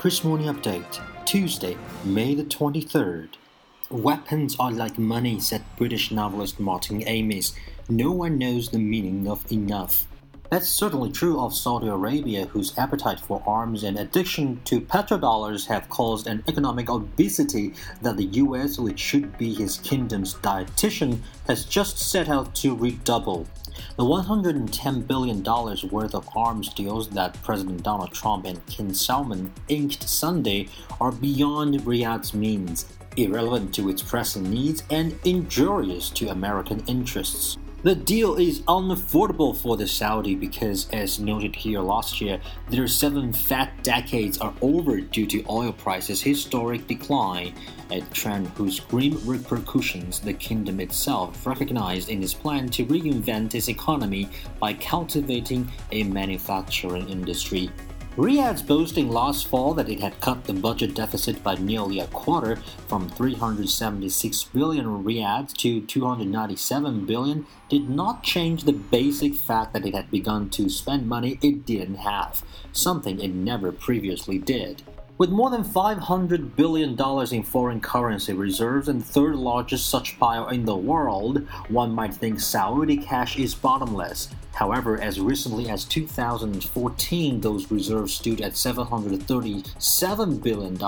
Kris Morning Update, Tuesday, May the 23rd. Weapons are like money, said British novelist Martin Amis. No one knows the meaning of enough. That's certainly true of Saudi Arabia, whose appetite for arms and addiction to petrodollars have caused an economic obesity that the US, which should be his kingdom's dietitian, has just set out to redouble. The $110 billion worth of arms deals that President Donald Trump and King Salman inked Sunday are beyond Riyadh's means, irrelevant to its pressing needs, and injurious to American interests. The deal is unaffordable for the Saudi because, as noted here last year, their seven fat decades are over due to oil prices' historic decline, a trend whose grim repercussions the kingdom itself recognized in its plan to reinvent its economy by cultivating a manufacturing industry. Riyadh's boasting last fall that it had cut the budget deficit by nearly a quarter from 376 billion riyals to 297 billion did not change the basic fact that it had begun to spend money it didn't have, something it never previously did. With more than $500 billion in foreign currency reserves and third largest such pile in the world, one might think Saudi cash is bottomless. However, as recently as 2014, those reserves stood at $737 billion,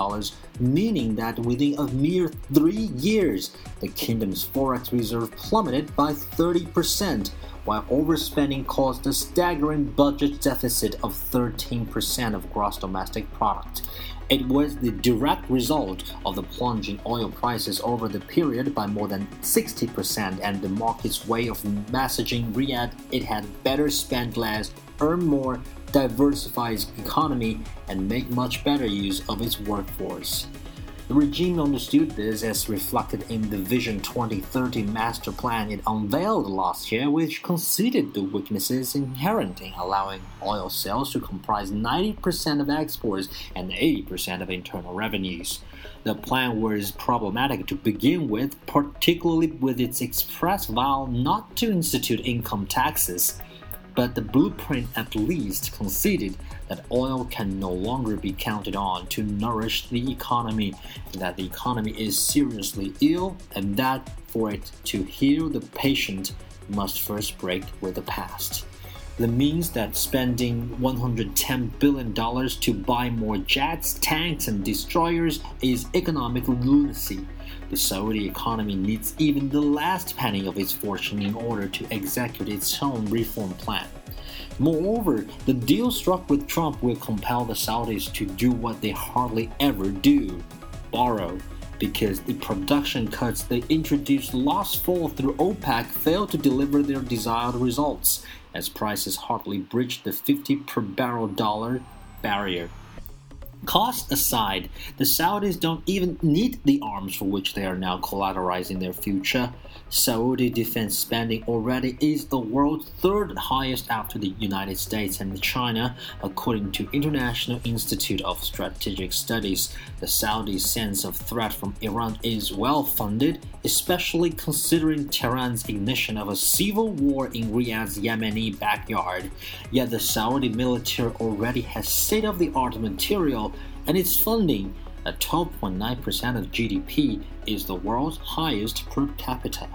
meaning that within a mere three years, the kingdom's forex reserve plummeted by 30%, while overspending caused a staggering budget deficit of 13% of gross domestic product. It was the direct result of the plunging oil prices over the period by more than 60% and the market's way of messaging Riyadh it had better spend less, earn more, diversify its economy, and make much better use of its workforce. The regime understood this as reflected in the Vision 2030 master plan it unveiled last year, which conceded the weaknesses inherent in allowing oil sales to comprise 90% of exports and 80% of internal revenues. The plan was problematic to begin with, particularly with its express vow not to institute income taxes but the blueprint at least conceded that oil can no longer be counted on to nourish the economy, that the economy is seriously ill, and that for it to heal, the patient must first break with the past. That means that spending $110 billion to buy more jets, tanks, and destroyers is economic lunacy. The Saudi economy needs even the last penny of its fortune in order to execute its own reform plan. Moreover, the deal struck with Trump will compel the Saudis to do what they hardly ever do borrow. Because the production cuts they introduced last fall through OPEC failed to deliver their desired results, as prices hardly breached the 50 per barrel dollar barrier. Cost aside, the Saudis don't even need the arms for which they are now collateralizing their future. Saudi defense spending already is the world's third highest after the United States and China, according to International Institute of Strategic Studies. The Saudi sense of threat from Iran is well funded, especially considering Tehran's ignition of a civil war in Riyadh's Yemeni backyard. Yet the Saudi military already has state of the art material and its funding at 12.9% of GDP is the world's highest per capita.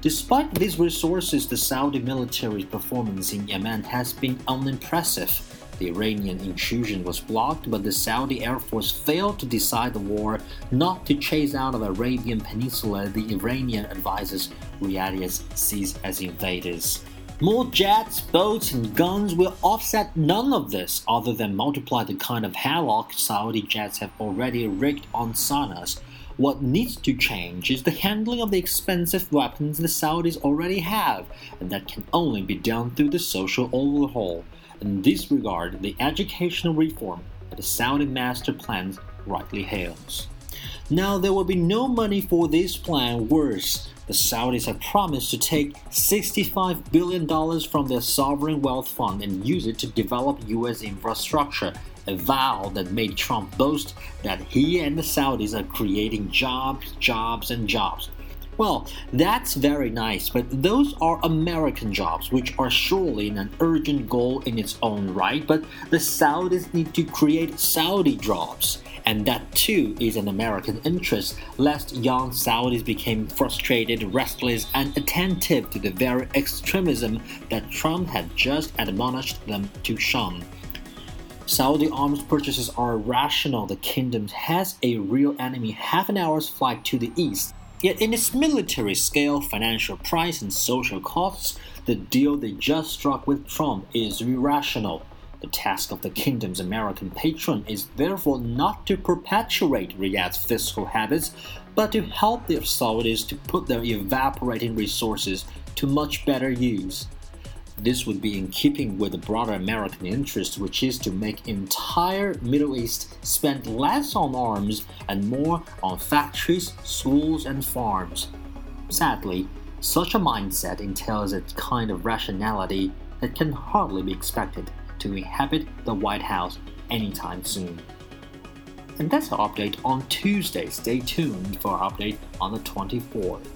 Despite these resources, the Saudi military's performance in Yemen has been unimpressive. The Iranian intrusion was blocked, but the Saudi Air Force failed to decide the war not to chase out of Arabian Peninsula the Iranian advisors Riyadh sees as invaders. More jets, boats, and guns will offset none of this, other than multiply the kind of havoc Saudi jets have already wreaked on Sanaa. What needs to change is the handling of the expensive weapons the Saudis already have, and that can only be done through the social overhaul. In this regard, the educational reform that the Saudi master plans rightly hails. Now, there will be no money for this plan worse the Saudis have promised to take $65 billion from their sovereign wealth fund and use it to develop U.S. infrastructure, a vow that made Trump boast that he and the Saudis are creating jobs, jobs, and jobs. Well, that's very nice, but those are American jobs, which are surely an urgent goal in its own right. But the Saudis need to create Saudi jobs, and that too is an American interest, lest young Saudis become frustrated, restless, and attentive to the very extremism that Trump had just admonished them to shun. Saudi arms purchases are rational. The kingdom has a real enemy half an hour's flight to the east. Yet, in its military scale, financial price, and social costs, the deal they just struck with Trump is irrational. The task of the kingdom's American patron is therefore not to perpetuate Riyadh's fiscal habits, but to help the Saudis to put their evaporating resources to much better use. This would be in keeping with the broader American interest, which is to make entire Middle East spend less on arms and more on factories, schools, and farms. Sadly, such a mindset entails a kind of rationality that can hardly be expected to inhabit the White House anytime soon. And that's our update on Tuesday. Stay tuned for our update on the 24th.